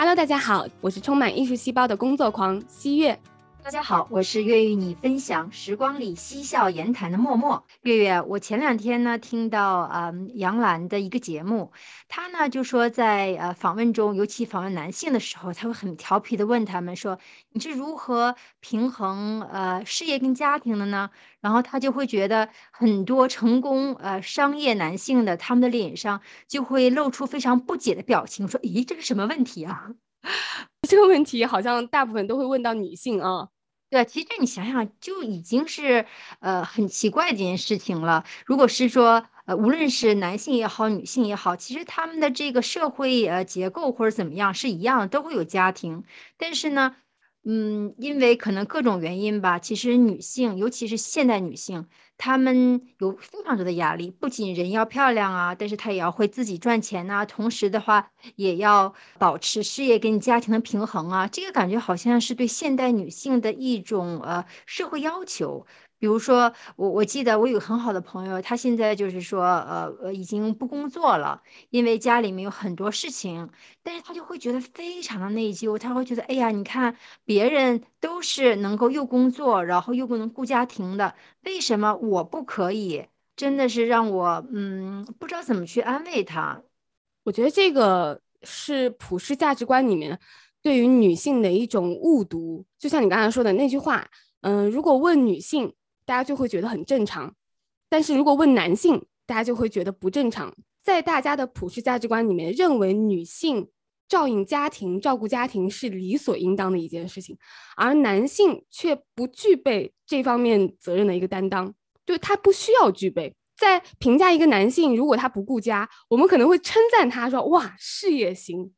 Hello，大家好，我是充满艺术细胞的工作狂西月。大家好，我是愿与你分享时光里嬉笑言谈的默默。月月，我前两天呢听到嗯杨澜的一个节目，她呢就说在呃访问中，尤其访问男性的时候，他会很调皮的问他们说你是如何平衡呃事业跟家庭的呢？然后他就会觉得很多成功呃商业男性的他们的脸上就会露出非常不解的表情，说咦这是什么问题啊？这个问题好像大部分都会问到女性啊。对，其实你想想，就已经是呃很奇怪的一件事情了。如果是说，呃，无论是男性也好，女性也好，其实他们的这个社会呃结构或者怎么样是一样，都会有家庭，但是呢。嗯，因为可能各种原因吧，其实女性，尤其是现代女性，他们有非常多的压力。不仅人要漂亮啊，但是他也要会自己赚钱呐，同时的话，也要保持事业跟家庭的平衡啊。这个感觉好像是对现代女性的一种呃社会要求。比如说，我我记得我有很好的朋友，他现在就是说，呃呃，已经不工作了，因为家里面有很多事情，但是他就会觉得非常的内疚，他会觉得，哎呀，你看别人都是能够又工作，然后又不能顾家庭的，为什么我不可以？真的是让我，嗯，不知道怎么去安慰他。我觉得这个是普世价值观里面对于女性的一种误读，就像你刚才说的那句话，嗯，如果问女性。大家就会觉得很正常，但是如果问男性，大家就会觉得不正常。在大家的普世价值观里面，认为女性照应家庭、照顾家庭是理所应当的一件事情，而男性却不具备这方面责任的一个担当，就他不需要具备。在评价一个男性，如果他不顾家，我们可能会称赞他说：“哇，事业型。”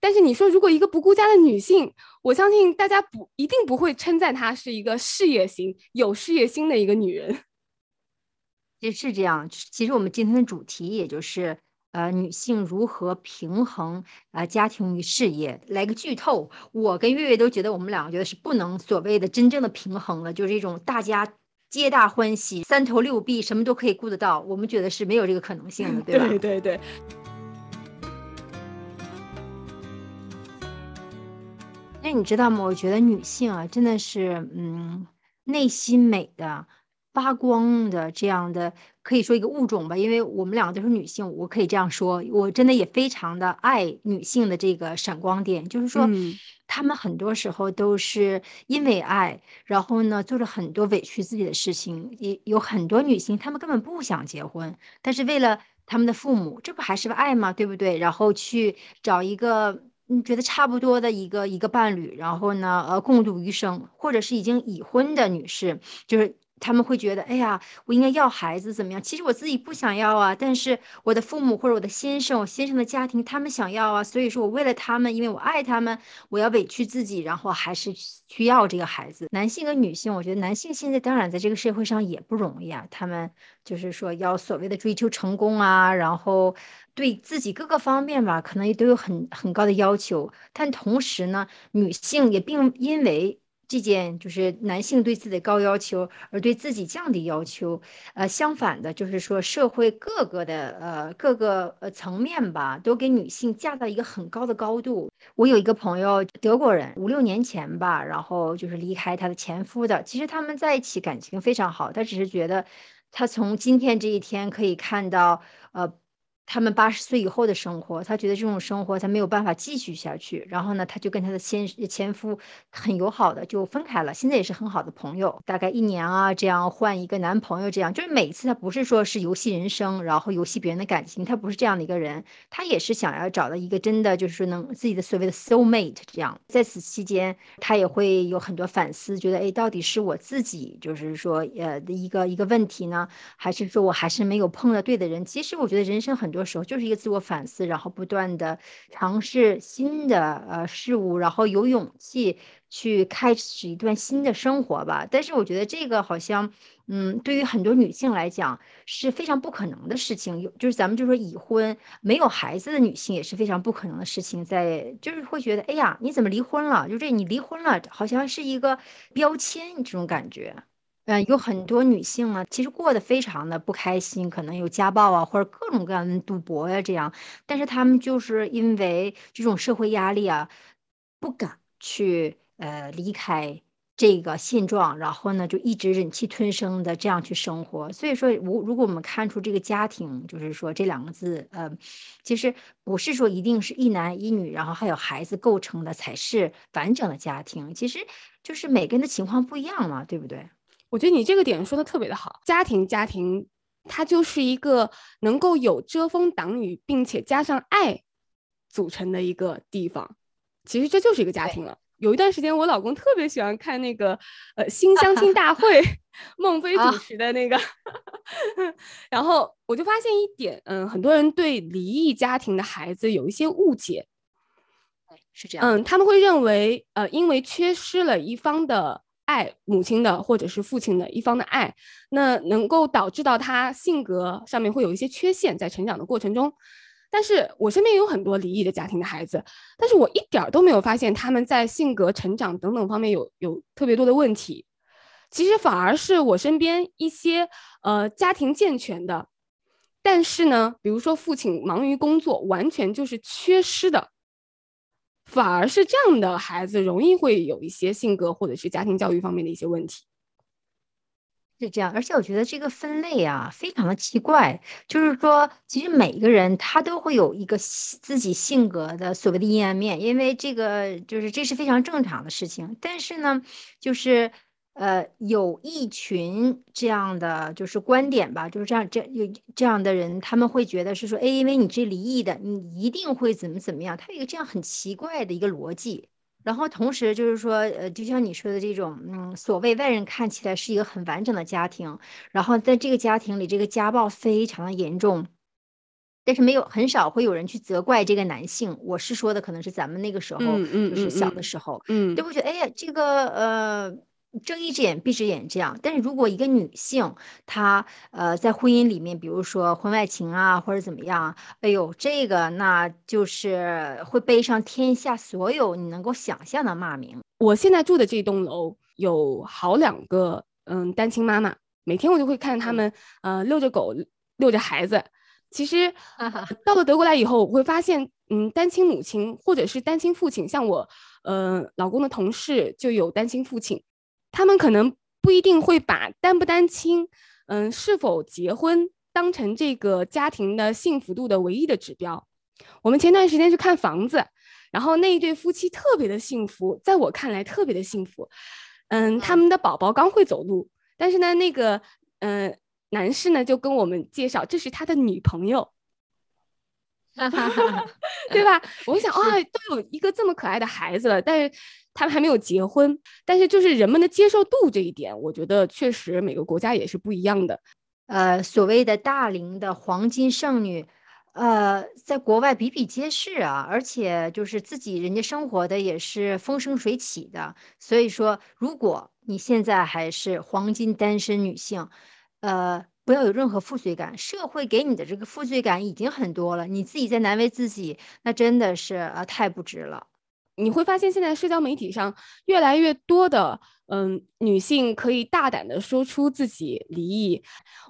但是你说，如果一个不顾家的女性，我相信大家不一定不会称赞她是一个事业型、有事业心的一个女人。其实是这样，其实我们今天的主题也就是呃，女性如何平衡呃家庭与事业。来个剧透，我跟月月都觉得我们两个觉得是不能所谓的真正的平衡了，就是一种大家皆大欢喜、三头六臂，什么都可以顾得到。我们觉得是没有这个可能性的，对吧？对 对对。那你知道吗？我觉得女性啊，真的是，嗯，内心美的、发光的这样的，可以说一个物种吧。因为我们两个都是女性，我可以这样说，我真的也非常的爱女性的这个闪光点。就是说，她们很多时候都是因为爱，然后呢，做了很多委屈自己的事情。也有很多女性，她们根本不想结婚，但是为了他们的父母，这不还是爱吗？对不对？然后去找一个。你觉得差不多的一个一个伴侣，然后呢，呃，共度余生，或者是已经已婚的女士，就是。他们会觉得，哎呀，我应该要孩子怎么样？其实我自己不想要啊，但是我的父母或者我的先生，我先生的家庭他们想要啊，所以说我为了他们，因为我爱他们，我要委屈自己，然后还是需要这个孩子。男性和女性，我觉得男性现在当然在这个社会上也不容易啊，他们就是说要所谓的追求成功啊，然后对自己各个方面吧，可能也都有很很高的要求。但同时呢，女性也并因为。这件就是男性对自己的高要求，而对自己降低要求。呃，相反的，就是说社会各个的呃各个呃层面吧，都给女性架到一个很高的高度。我有一个朋友，德国人，五六年前吧，然后就是离开他的前夫的。其实他们在一起感情非常好，他只是觉得他从今天这一天可以看到呃。他们八十岁以后的生活，他觉得这种生活他没有办法继续下去，然后呢，他就跟他的先前夫很友好的就分开了，现在也是很好的朋友，大概一年啊这样换一个男朋友，这样就是每次他不是说是游戏人生，然后游戏别人的感情，他不是这样的一个人，他也是想要找到一个真的就是说能自己的所谓的 soul mate 这样，在此期间他也会有很多反思，觉得哎到底是我自己就是说呃的一个一个问题呢，还是说我还是没有碰到对的人？其实我觉得人生很多。多时候就是一个自我反思，然后不断的尝试新的呃事物，然后有勇气去开始一段新的生活吧。但是我觉得这个好像，嗯，对于很多女性来讲是非常不可能的事情。有就是咱们就说已婚没有孩子的女性也是非常不可能的事情，在就是会觉得，哎呀，你怎么离婚了？就这你离婚了，好像是一个标签这种感觉。嗯，有很多女性啊，其实过得非常的不开心，可能有家暴啊，或者各种各样的赌博呀，这样。但是她们就是因为这种社会压力啊，不敢去呃离开这个现状，然后呢就一直忍气吞声的这样去生活。所以说，如如果我们看出这个家庭，就是说这两个字，呃，其实不是说一定是一男一女，然后还有孩子构成的才是完整的家庭，其实就是每个人的情况不一样嘛，对不对？我觉得你这个点说的特别的好，家庭家庭，它就是一个能够有遮风挡雨，并且加上爱组成的一个地方。其实这就是一个家庭了。有一段时间，我老公特别喜欢看那个呃新相亲大会，孟非主持的那个，然后我就发现一点，嗯，很多人对离异家庭的孩子有一些误解。是这样。嗯，他们会认为，呃，因为缺失了一方的。爱母亲的或者是父亲的一方的爱，那能够导致到他性格上面会有一些缺陷，在成长的过程中。但是我身边有很多离异的家庭的孩子，但是我一点都没有发现他们在性格、成长等等方面有有特别多的问题。其实反而是我身边一些呃家庭健全的，但是呢，比如说父亲忙于工作，完全就是缺失的。反而是这样的孩子容易会有一些性格或者是家庭教育方面的一些问题，是这样。而且我觉得这个分类啊非常的奇怪，就是说其实每个人他都会有一个自己性格的所谓的阴暗面，因为这个就是这是非常正常的事情。但是呢，就是。呃，有一群这样的就是观点吧，就是这样，这有这样的人，他们会觉得是说，哎，因为你这离异的，你一定会怎么怎么样，他有一个这样很奇怪的一个逻辑。然后同时就是说，呃，就像你说的这种，嗯，所谓外人看起来是一个很完整的家庭，然后在这个家庭里，这个家暴非常的严重，但是没有很少会有人去责怪这个男性。我是说的，可能是咱们那个时候，就是小的时候，嗯，就会觉得，哎呀，这个，呃。睁一只眼闭一只眼这样，但是如果一个女性她呃在婚姻里面，比如说婚外情啊或者怎么样，哎呦这个那就是会背上天下所有你能够想象的骂名。我现在住的这栋楼有好两个嗯单亲妈妈，每天我就会看他们呃遛着狗遛着孩子。其实到了德国来以后，我会发现嗯单亲母亲或者是单亲父亲，像我呃老公的同事就有单亲父亲。他们可能不一定会把单不单亲，嗯，是否结婚当成这个家庭的幸福度的唯一的指标。我们前段时间去看房子，然后那一对夫妻特别的幸福，在我看来特别的幸福。嗯，他们的宝宝刚会走路，但是呢，那个嗯男士呢就跟我们介绍，这是他的女朋友，对吧？我想啊，都有一个这么可爱的孩子了，但是。他们还没有结婚，但是就是人们的接受度这一点，我觉得确实每个国家也是不一样的。呃，所谓的大龄的黄金剩女，呃，在国外比比皆是啊，而且就是自己人家生活的也是风生水起的。所以说，如果你现在还是黄金单身女性，呃，不要有任何负罪感，社会给你的这个负罪感已经很多了，你自己在难为自己，那真的是呃太不值了。你会发现，现在社交媒体上越来越多的，嗯，女性可以大胆的说出自己离异。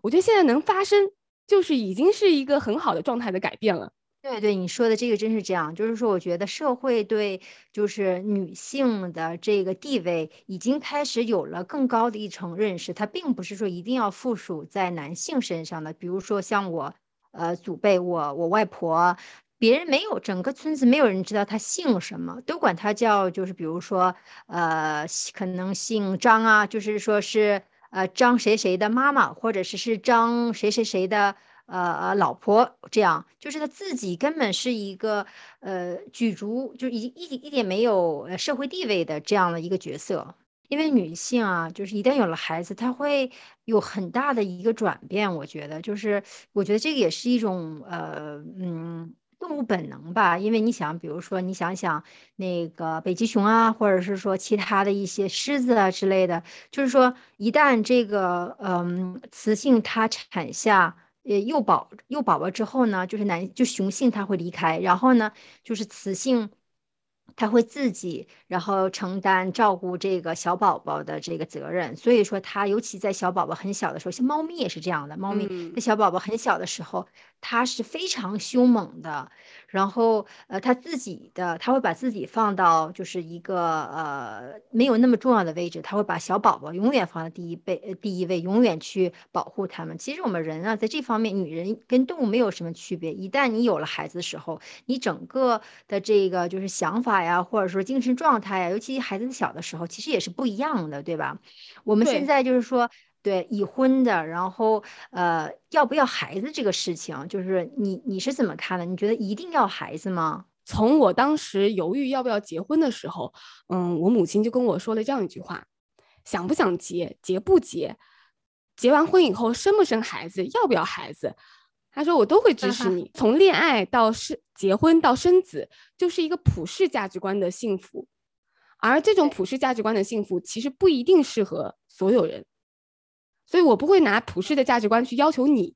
我觉得现在能发生，就是已经是一个很好的状态的改变了。对对，你说的这个真是这样，就是说，我觉得社会对就是女性的这个地位已经开始有了更高的一层认识，它并不是说一定要附属在男性身上的。比如说像我，呃，祖辈，我我外婆。别人没有，整个村子没有人知道他姓什么，都管他叫，就是比如说，呃，可能姓张啊，就是说是呃张谁谁的妈妈，或者是是张谁谁谁的呃呃老婆，这样，就是他自己根本是一个呃举足就一一一点没有社会地位的这样的一个角色。因为女性啊，就是一旦有了孩子，她会有很大的一个转变。我觉得，就是我觉得这个也是一种呃嗯。动物本能吧，因为你想，比如说，你想想那个北极熊啊，或者是说其他的一些狮子啊之类的，就是说，一旦这个嗯雌性它产下呃幼宝幼宝宝之后呢，就是男就雄性它会离开，然后呢，就是雌性他会自己，然后承担照顾这个小宝宝的这个责任。所以说，他尤其在小宝宝很小的时候，像猫咪也是这样的。猫咪在小宝宝很小的时候，它是非常凶猛的。然后，呃，他自己的他会把自己放到就是一个呃没有那么重要的位置，他会把小宝宝永远放在第一位，呃第一位，永远去保护他们。其实我们人啊，在这方面，女人跟动物没有什么区别。一旦你有了孩子的时候，你整个的这个就是想法呀，或者说精神状态呀，尤其孩子小的时候，其实也是不一样的，对吧？我们现在就是说。对已婚的，然后呃，要不要孩子这个事情，就是你你是怎么看的？你觉得一定要孩子吗？从我当时犹豫要不要结婚的时候，嗯，我母亲就跟我说了这样一句话：想不想结，结不结，结完婚以后生不生孩子，要不要孩子，她说我都会支持你。从恋爱到是结婚到生子，就是一个普世价值观的幸福，而这种普世价值观的幸福，其实不一定适合所有人。所以我不会拿普世的价值观去要求你，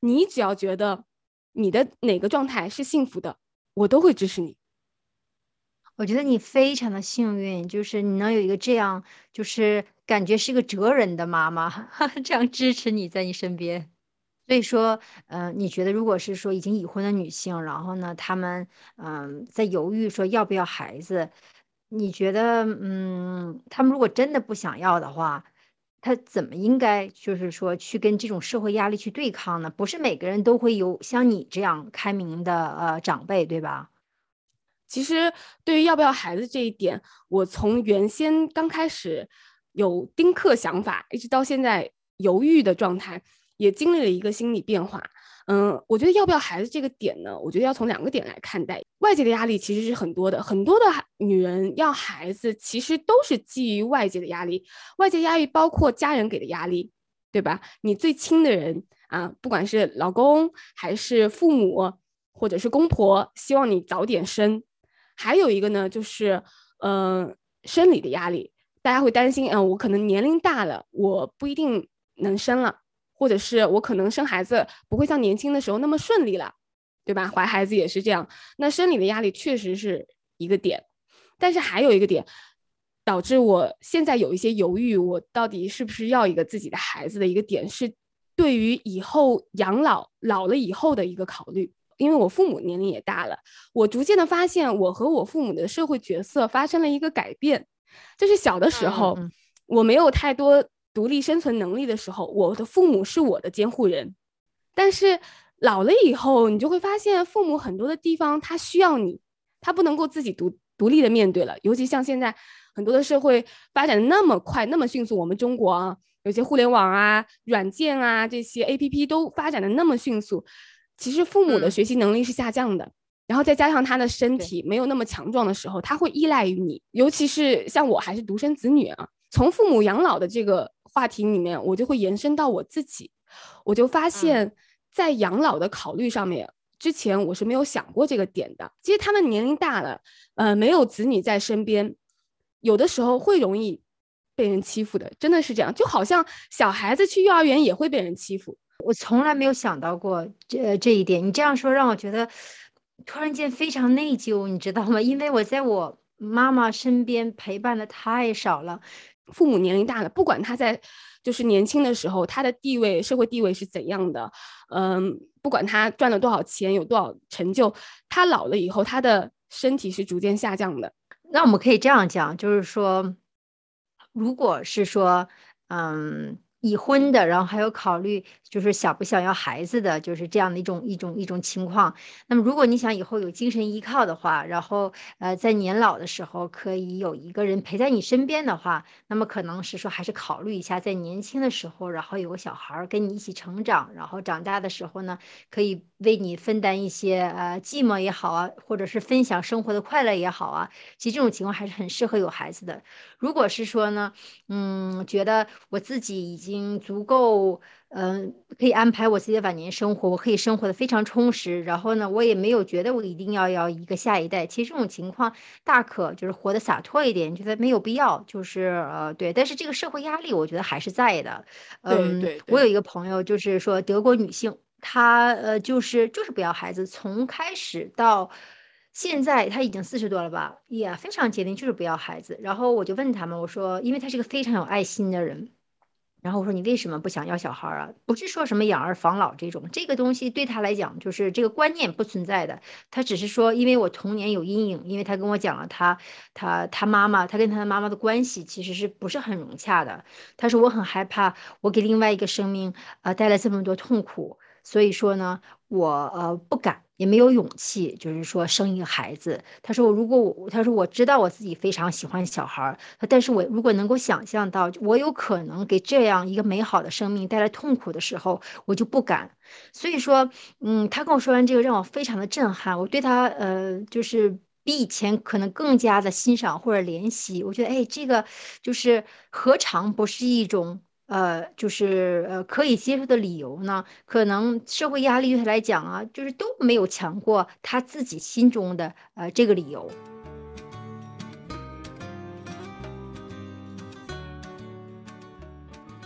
你只要觉得你的哪个状态是幸福的，我都会支持你。我觉得你非常的幸运，就是你能有一个这样，就是感觉是个哲人的妈妈，这样支持你在你身边。所以说，嗯，你觉得如果是说已经已婚的女性，然后呢，她们嗯在犹豫说要不要孩子，你觉得嗯，她们如果真的不想要的话？他怎么应该就是说去跟这种社会压力去对抗呢？不是每个人都会有像你这样开明的呃长辈，对吧？其实对于要不要孩子这一点，我从原先刚开始有丁克想法，一直到现在犹豫的状态，也经历了一个心理变化。嗯，我觉得要不要孩子这个点呢？我觉得要从两个点来看待。外界的压力其实是很多的，很多的女人要孩子，其实都是基于外界的压力。外界压力包括家人给的压力，对吧？你最亲的人啊，不管是老公还是父母，或者是公婆，希望你早点生。还有一个呢，就是嗯，生理的压力，大家会担心，嗯，我可能年龄大了，我不一定能生了。或者是我可能生孩子不会像年轻的时候那么顺利了，对吧？怀孩子也是这样，那生理的压力确实是一个点，但是还有一个点，导致我现在有一些犹豫，我到底是不是要一个自己的孩子的一个点，是对于以后养老老了以后的一个考虑。因为我父母年龄也大了，我逐渐的发现我和我父母的社会角色发生了一个改变，就是小的时候我没有太多。独立生存能力的时候，我的父母是我的监护人。但是老了以后，你就会发现，父母很多的地方他需要你，他不能够自己独独立的面对了。尤其像现在很多的社会发展的那么快、那么迅速，我们中国啊，有些互联网啊、软件啊这些 A P P 都发展的那么迅速，其实父母的学习能力是下降的。然后再加上他的身体没有那么强壮的时候，他会依赖于你。尤其是像我还是独生子女啊，从父母养老的这个。话题里面，我就会延伸到我自己，我就发现，在养老的考虑上面，之前我是没有想过这个点的。其实他们年龄大了，呃，没有子女在身边，有的时候会容易被人欺负的，真的是这样。就好像小孩子去幼儿园也会被人欺负，我从来没有想到过这这一点。你这样说让我觉得突然间非常内疚，你知道吗？因为我在我妈妈身边陪伴的太少了。父母年龄大了，不管他在就是年轻的时候，他的地位、社会地位是怎样的，嗯，不管他赚了多少钱、有多少成就，他老了以后，他的身体是逐渐下降的。那我们可以这样讲，就是说，如果是说，嗯。已婚的，然后还有考虑就是想不想要孩子的，就是这样的一种一种一种情况。那么，如果你想以后有精神依靠的话，然后呃，在年老的时候可以有一个人陪在你身边的话，那么可能是说还是考虑一下，在年轻的时候，然后有个小孩跟你一起成长，然后长大的时候呢，可以为你分担一些呃寂寞也好啊，或者是分享生活的快乐也好啊。其实这种情况还是很适合有孩子的。如果是说呢，嗯，觉得我自己已经。已经足够，嗯，可以安排我自己的晚年生活，我可以生活的非常充实。然后呢，我也没有觉得我一定要要一个下一代。其实这种情况大可就是活得洒脱一点，觉得没有必要，就是呃，对。但是这个社会压力，我觉得还是在的。嗯，我有一个朋友，就是说德国女性，她呃，就是就是不要孩子，从开始到。现在他已经四十多了吧，也非常坚定，就是不要孩子。然后我就问他们，我说，因为他是个非常有爱心的人。然后我说你为什么不想要小孩啊？不是说什么养儿防老这种，这个东西对他来讲就是这个观念不存在的。他只是说，因为我童年有阴影，因为他跟我讲了他他他妈妈，他跟他妈妈的关系其实是不是很融洽的。他说我很害怕，我给另外一个生命呃带来这么多痛苦，所以说呢，我呃不敢。也没有勇气，就是说生一个孩子。他说：“如果我，他说我知道我自己非常喜欢小孩儿，但是我如果能够想象到我有可能给这样一个美好的生命带来痛苦的时候，我就不敢。所以说，嗯，他跟我说完这个，让我非常的震撼。我对他，呃，就是比以前可能更加的欣赏或者怜惜。我觉得，哎，这个就是何尝不是一种。”呃，就是呃，可以接受的理由呢，可能社会压力对他来讲啊，就是都没有强过他自己心中的呃这个理由。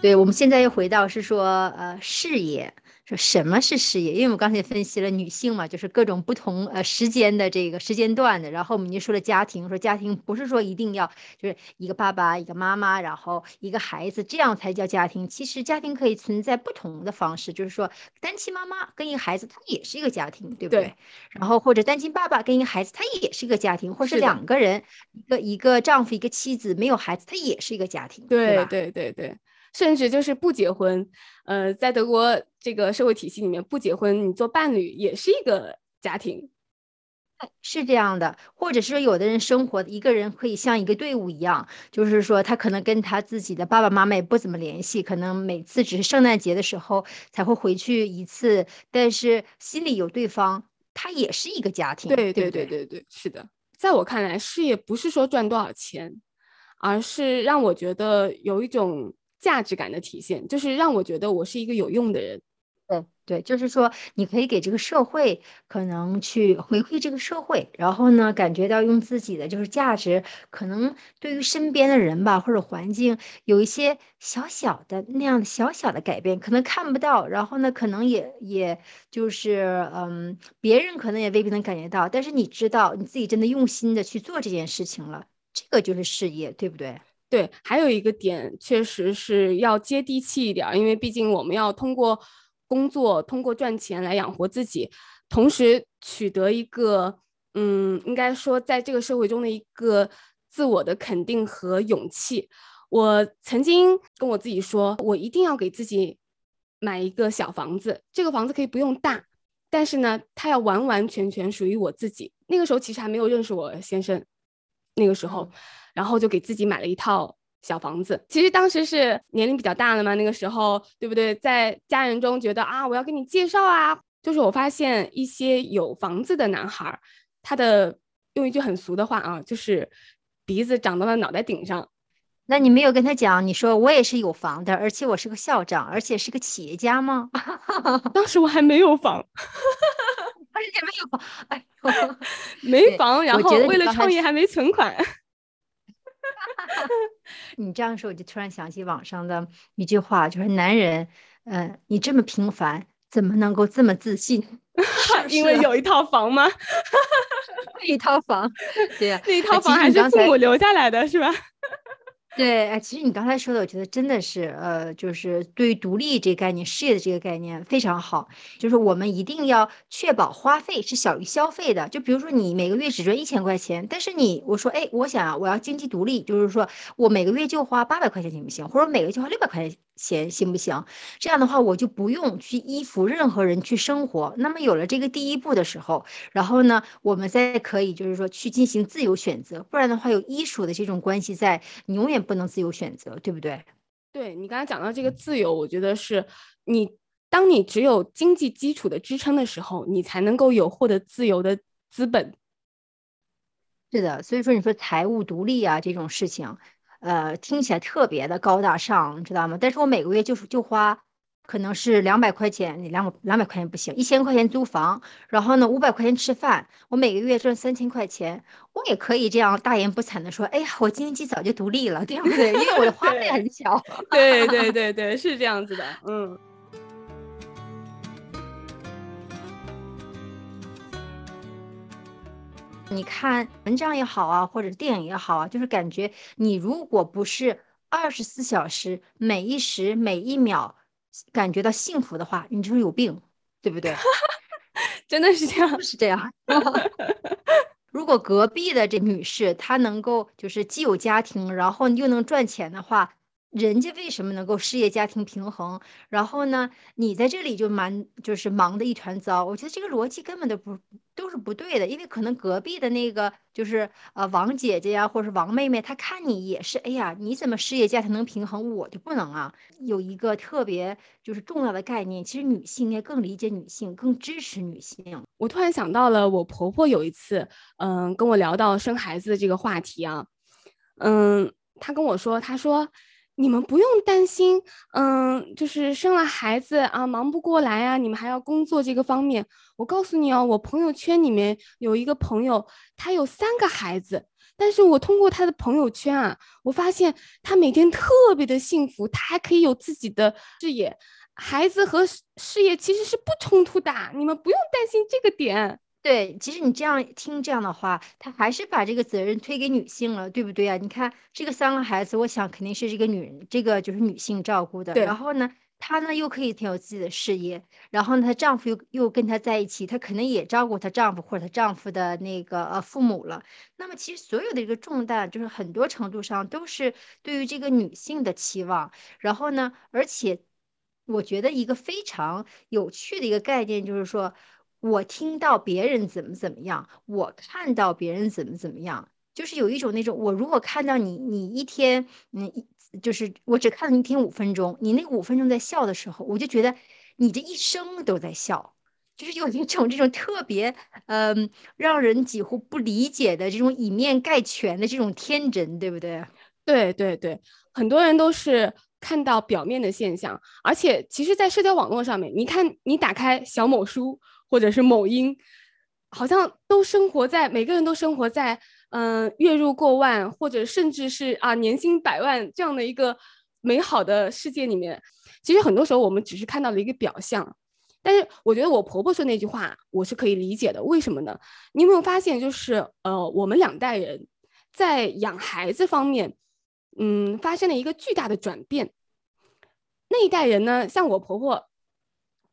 对，我们现在又回到是说呃事业。说什么是事业？因为我们刚才分析了女性嘛，就是各种不同呃时间的这个时间段的。然后我们就说了家庭，说家庭不是说一定要就是一个爸爸一个妈妈，然后一个孩子这样才叫家庭。其实家庭可以存在不同的方式，就是说单亲妈妈跟一个孩子，他也是一个家庭，对不对？然后或者单亲爸爸跟一个孩子，他也是一个家庭，或者是两个人一个一个丈夫一个妻子没有孩子，他也是一个家庭，对对对对。甚至就是不结婚，呃，在德国这个社会体系里面，不结婚你做伴侣也是一个家庭，是这样的。或者是说，有的人生活一个人可以像一个队伍一样，就是说他可能跟他自己的爸爸妈妈也不怎么联系，可能每次只是圣诞节的时候才会回去一次，但是心里有对方，他也是一个家庭。对对对对对，是的。在我看来，事业不是说赚多少钱，而是让我觉得有一种。价值感的体现，就是让我觉得我是一个有用的人。对对，就是说你可以给这个社会可能去回馈这个社会，然后呢，感觉到用自己的就是价值，可能对于身边的人吧或者环境有一些小小的那样的小小的改变，可能看不到，然后呢，可能也也就是嗯，别人可能也未必能感觉到，但是你知道你自己真的用心的去做这件事情了，这个就是事业，对不对？对，还有一个点，确实是要接地气一点，因为毕竟我们要通过工作、通过赚钱来养活自己，同时取得一个，嗯，应该说在这个社会中的一个自我的肯定和勇气。我曾经跟我自己说，我一定要给自己买一个小房子，这个房子可以不用大，但是呢，它要完完全全属于我自己。那个时候其实还没有认识我先生，那个时候。然后就给自己买了一套小房子。其实当时是年龄比较大了嘛，那个时候对不对？在家人中觉得啊，我要给你介绍啊。就是我发现一些有房子的男孩，他的用一句很俗的话啊，就是鼻子长到了脑袋顶上。那你没有跟他讲，你说我也是有房的，而且我是个校长，而且是个企业家吗？当时我还没有房，而且没有房，哎呦，没房，然后为了创业还没存款。你这样说，我就突然想起网上的一句话，就是男人，嗯，你这么平凡，怎么能够这么自信？因为有一套房吗？一套房，对呀，那一套房还是父母留下来的，是吧？对，哎，其实你刚才说的，我觉得真的是，呃，就是对于独立这个概念、事业的这个概念非常好。就是我们一定要确保花费是小于消费的。就比如说你每个月只赚一千块钱，但是你我说，哎，我想我要经济独立，就是说我每个月就花八百块钱行不行？或者每个月就花六百块钱。钱行不行？这样的话，我就不用去依附任何人去生活。那么有了这个第一步的时候，然后呢，我们再可以就是说去进行自由选择。不然的话，有依属的这种关系在，你永远不能自由选择，对不对？对你刚才讲到这个自由，我觉得是你当你只有经济基础的支撑的时候，你才能够有获得自由的资本。是的，所以说你说财务独立啊这种事情。呃，听起来特别的高大上，你知道吗？但是我每个月就是就花，可能是两百块钱，你两两百块钱不行，一千块钱租房，然后呢五百块钱吃饭，我每个月赚三千块钱，我也可以这样大言不惭的说，哎呀，我经济早就独立了，对不对？因为我的花费很小。对对 对对，是这样子的，嗯。你看文章也好啊，或者电影也好啊，就是感觉你如果不是二十四小时每一时每一秒感觉到幸福的话，你就是有病，对不对？真的是这样，是这样。如果隔壁的这女士她能够就是既有家庭，然后又能赚钱的话。人家为什么能够事业家庭平衡？然后呢，你在这里就忙，就是忙得一团糟。我觉得这个逻辑根本都不都是不对的，因为可能隔壁的那个就是呃王姐姐呀，或者是王妹妹，她看你也是，哎呀，你怎么事业家庭能平衡，我就不能啊？有一个特别就是重要的概念，其实女性应该更理解女性，更支持女性。我突然想到了，我婆婆有一次，嗯，跟我聊到生孩子的这个话题啊，嗯，她跟我说，她说。你们不用担心，嗯，就是生了孩子啊，忙不过来啊，你们还要工作这个方面。我告诉你哦，我朋友圈里面有一个朋友，他有三个孩子，但是我通过他的朋友圈啊，我发现他每天特别的幸福，他还可以有自己的事业，孩子和事业其实是不冲突的，你们不用担心这个点。对，其实你这样听这样的话，他还是把这个责任推给女性了，对不对啊？你看这个三个孩子，我想肯定是这个女人，这个就是女性照顾的。然后呢，她呢又可以挺有自己的事业，然后呢，她丈夫又又跟她在一起，她可能也照顾她丈夫或者她丈夫的那个呃父母了。那么其实所有的一个重担，就是很多程度上都是对于这个女性的期望。然后呢，而且我觉得一个非常有趣的一个概念就是说。我听到别人怎么怎么样，我看到别人怎么怎么样，就是有一种那种，我如果看到你，你一天，你，就是我只看了一天五分钟，你那五分钟在笑的时候，我就觉得你这一生都在笑，就是有一种这种特别，嗯，让人几乎不理解的这种以面概全的这种天真，对不对？对对对，很多人都是看到表面的现象，而且其实，在社交网络上面，你看，你打开小某书。或者是某音，好像都生活在每个人都生活在嗯月入过万，或者甚至是啊年薪百万这样的一个美好的世界里面。其实很多时候我们只是看到了一个表象，但是我觉得我婆婆说那句话我是可以理解的。为什么呢？你有没有发现，就是呃我们两代人在养孩子方面，嗯发生了一个巨大的转变。那一代人呢，像我婆婆。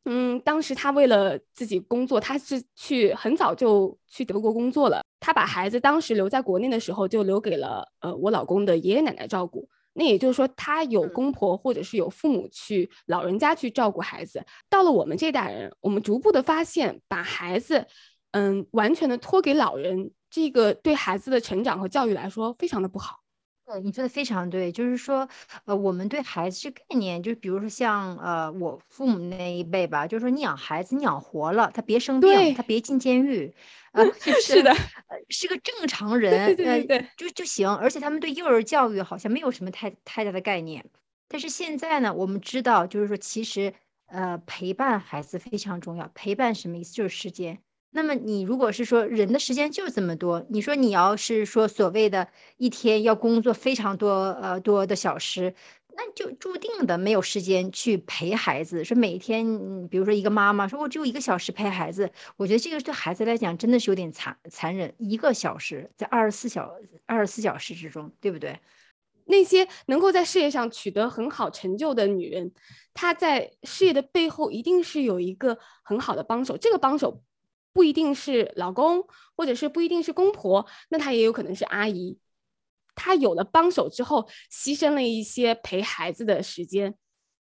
嗯，当时他为了自己工作，他是去很早就去德国工作了。他把孩子当时留在国内的时候，就留给了呃我老公的爷爷奶奶照顾。那也就是说，他有公婆或者是有父母去老人家去照顾孩子。到了我们这代人，我们逐步的发现，把孩子嗯完全的托给老人，这个对孩子的成长和教育来说非常的不好。你说的非常对，就是说，呃，我们对孩子这概念，就是比如说像呃我父母那一辈吧，就是说你养孩子，你养活了，他别生病，他别进监狱，呃，是的，是个正常人，对对，就就行。而且他们对幼儿教育好像没有什么太太大的概念。但是现在呢，我们知道，就是说其实呃陪伴孩子非常重要。陪伴什么意思？就是时间。那么你如果是说人的时间就这么多，你说你要是说所谓的一天要工作非常多呃多的小时，那就注定的没有时间去陪孩子。说每天，比如说一个妈妈说我只有一个小时陪孩子，我觉得这个对孩子来讲真的是有点残残忍。一个小时在二十四小二十四小时之中，对不对？那些能够在事业上取得很好成就的女人，她在事业的背后一定是有一个很好的帮手，这个帮手。不一定是老公，或者是不一定是公婆，那他也有可能是阿姨。他有了帮手之后，牺牲了一些陪孩子的时间，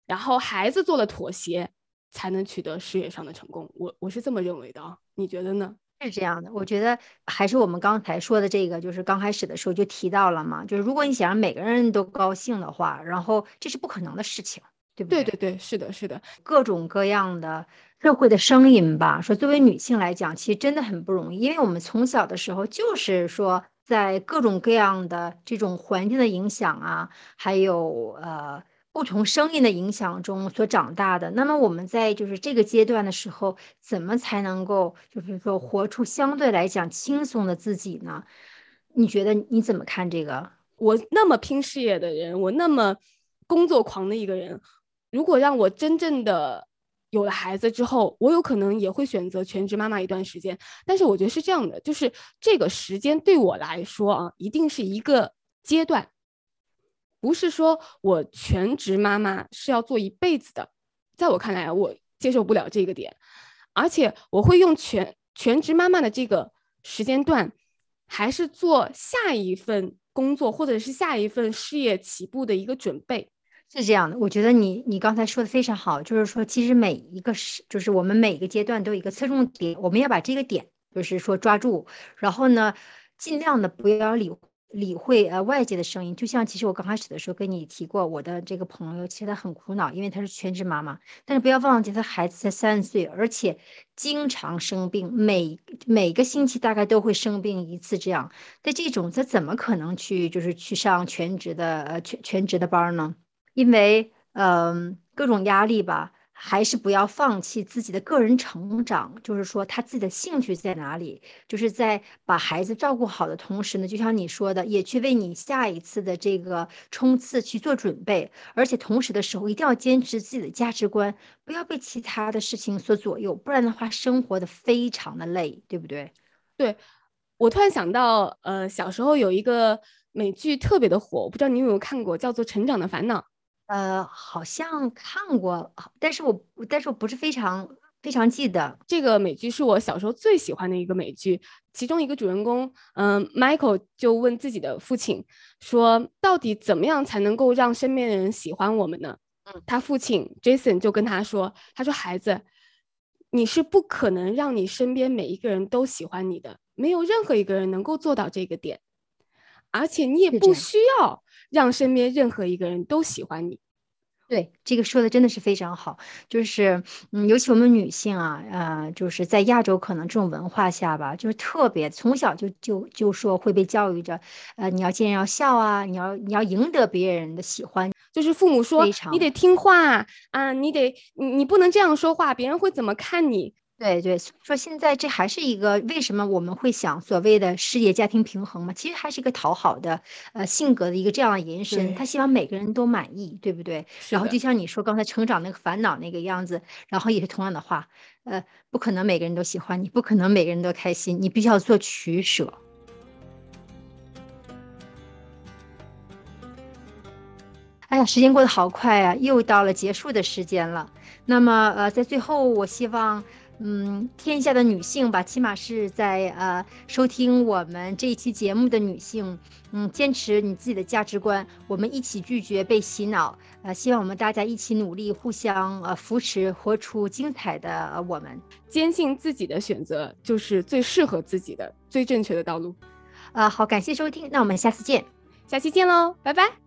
然后孩子做了妥协，才能取得事业上的成功。我我是这么认为的啊，你觉得呢？是这样的，我觉得还是我们刚才说的这个，就是刚开始的时候就提到了嘛，就是如果你想让每个人都高兴的话，然后这是不可能的事情，对不对？对对对，是的，是的，各种各样的。社会的声音吧，说作为女性来讲，其实真的很不容易，因为我们从小的时候就是说，在各种各样的这种环境的影响啊，还有呃不同声音的影响中所长大的。那么我们在就是这个阶段的时候，怎么才能够就是说活出相对来讲轻松的自己呢？你觉得你怎么看这个？我那么拼事业的人，我那么工作狂的一个人，如果让我真正的。有了孩子之后，我有可能也会选择全职妈妈一段时间。但是我觉得是这样的，就是这个时间对我来说啊，一定是一个阶段，不是说我全职妈妈是要做一辈子的。在我看来，我接受不了这个点，而且我会用全全职妈妈的这个时间段，还是做下一份工作或者是下一份事业起步的一个准备。是这样的，我觉得你你刚才说的非常好，就是说其实每一个是，就是我们每一个阶段都有一个侧重点，我们要把这个点就是说抓住，然后呢，尽量的不要理理会呃外界的声音。就像其实我刚开始的时候跟你提过，我的这个朋友其实他很苦恼，因为他是全职妈妈，但是不要忘记他孩子才三岁，而且经常生病，每每个星期大概都会生病一次这样。在这种他怎么可能去就是去上全职的呃全全职的班呢？因为，嗯，各种压力吧，还是不要放弃自己的个人成长。就是说，他自己的兴趣在哪里？就是在把孩子照顾好的同时呢，就像你说的，也去为你下一次的这个冲刺去做准备。而且同时的时候，一定要坚持自己的价值观，不要被其他的事情所左右，不然的话，生活的非常的累，对不对？对，我突然想到，呃，小时候有一个美剧特别的火，我不知道你有没有看过，叫做《成长的烦恼》。呃，好像看过，但是我但是我不是非常非常记得这个美剧是我小时候最喜欢的一个美剧。其中一个主人公，嗯，Michael 就问自己的父亲说：“到底怎么样才能够让身边的人喜欢我们呢？”嗯，他父亲 Jason 就跟他说：“他说孩子，你是不可能让你身边每一个人都喜欢你的，没有任何一个人能够做到这个点。”而且你也不需要让身边任何一个人都喜欢你。对，这个说的真的是非常好。就是，嗯，尤其我们女性啊，呃，就是在亚洲可能这种文化下吧，就是特别从小就就就说会被教育着，呃，你要见人要笑啊，你要你要赢得别人的喜欢，就是父母说你得听话啊，你得你你不能这样说话，别人会怎么看你？对对，说现在这还是一个为什么我们会想所谓的事业家庭平衡嘛？其实还是一个讨好的呃性格的一个这样的延伸。他希望每个人都满意，对不对？然后就像你说刚才成长那个烦恼那个样子，然后也是同样的话，呃，不可能每个人都喜欢你，不可能每个人都开心，你必须要做取舍。哎呀，时间过得好快啊，又到了结束的时间了。那么呃，在最后，我希望。嗯，天下的女性吧，起码是在呃收听我们这一期节目的女性，嗯，坚持你自己的价值观，我们一起拒绝被洗脑，呃，希望我们大家一起努力，互相呃扶持，活出精彩的我们，坚信自己的选择就是最适合自己的、最正确的道路。啊，好，感谢收听，那我们下次见，下期见喽，拜拜。